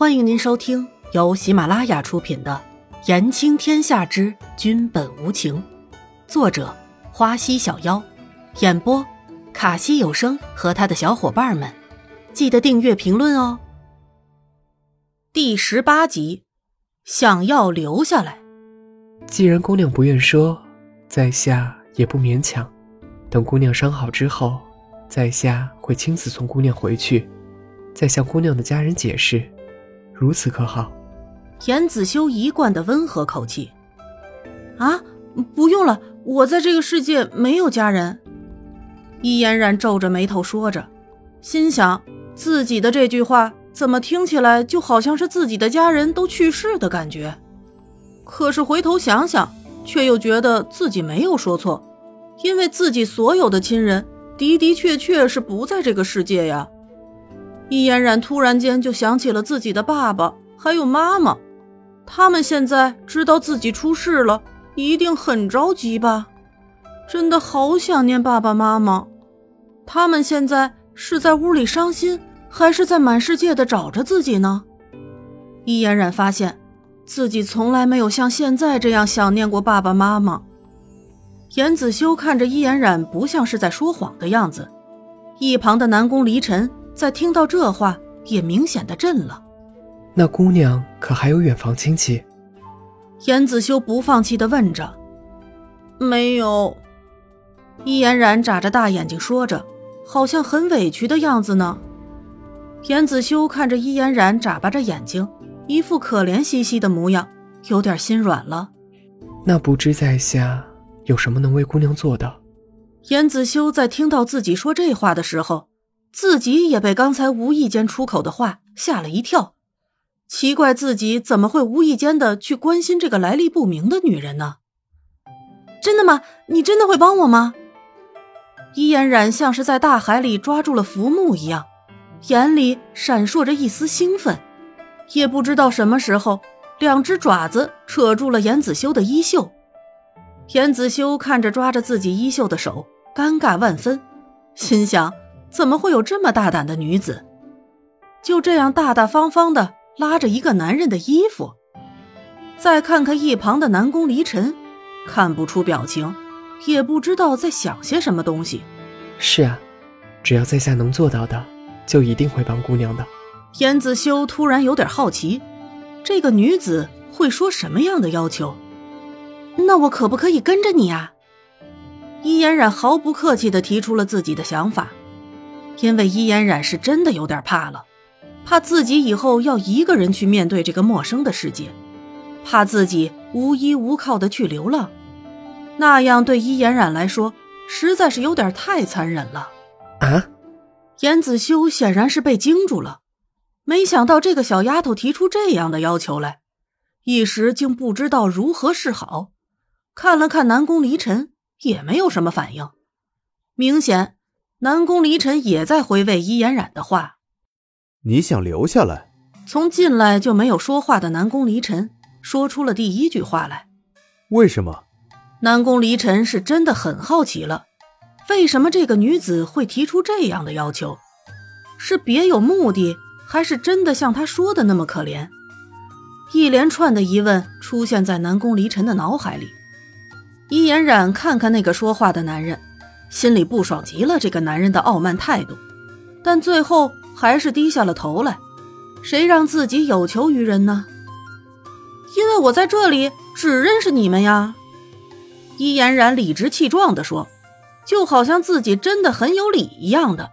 欢迎您收听由喜马拉雅出品的《言情天下之君本无情》，作者花溪小妖，演播卡西有声和他的小伙伴们。记得订阅、评论哦。第十八集，想要留下来。既然姑娘不愿说，在下也不勉强。等姑娘伤好之后，在下会亲自送姑娘回去，再向姑娘的家人解释。如此可好？严子修一贯的温和口气。啊，不用了，我在这个世界没有家人。伊嫣然皱着眉头说着，心想自己的这句话怎么听起来就好像是自己的家人都去世的感觉。可是回头想想，却又觉得自己没有说错，因为自己所有的亲人的的确确是不在这个世界呀。易嫣然突然间就想起了自己的爸爸还有妈妈，他们现在知道自己出事了，一定很着急吧？真的好想念爸爸妈妈。他们现在是在屋里伤心，还是在满世界的找着自己呢？易嫣然发现自己从来没有像现在这样想念过爸爸妈妈。严子修看着易嫣然，不像是在说谎的样子。一旁的南宫离尘。在听到这话，也明显的震了。那姑娘可还有远房亲戚？严子修不放弃的问着。没有。伊嫣然眨着大眼睛说着，好像很委屈的样子呢。严子修看着伊嫣然眨巴着眼睛，一副可怜兮兮的模样，有点心软了。那不知在下有什么能为姑娘做的？严子修在听到自己说这话的时候。自己也被刚才无意间出口的话吓了一跳，奇怪自己怎么会无意间的去关心这个来历不明的女人呢？真的吗？你真的会帮我吗？伊嫣然像是在大海里抓住了浮木一样，眼里闪烁着一丝兴奋。也不知道什么时候，两只爪子扯住了严子修的衣袖。严子修看着抓着自己衣袖的手，尴尬万分，心想。怎么会有这么大胆的女子，就这样大大方方的拉着一个男人的衣服？再看看一旁的南宫离尘，看不出表情，也不知道在想些什么东西。是啊，只要在下能做到的，就一定会帮姑娘的。严子修突然有点好奇，这个女子会说什么样的要求？那我可不可以跟着你啊？伊嫣然毫不客气的提出了自己的想法。因为伊嫣染是真的有点怕了，怕自己以后要一个人去面对这个陌生的世界，怕自己无依无靠的去流浪，那样对伊嫣染来说实在是有点太残忍了。啊！严子修显然是被惊住了，没想到这个小丫头提出这样的要求来，一时竟不知道如何是好。看了看南宫离尘，也没有什么反应，明显。南宫离尘也在回味伊嫣然的话。你想留下来？从进来就没有说话的南宫离尘说出了第一句话来。为什么？南宫离尘是真的很好奇了，为什么这个女子会提出这样的要求？是别有目的，还是真的像她说的那么可怜？一连串的疑问出现在南宫离尘的脑海里。伊嫣然看看那个说话的男人。心里不爽极了，这个男人的傲慢态度，但最后还是低下了头来。谁让自己有求于人呢？因为我在这里只认识你们呀。伊嫣然理直气壮地说，就好像自己真的很有理一样的。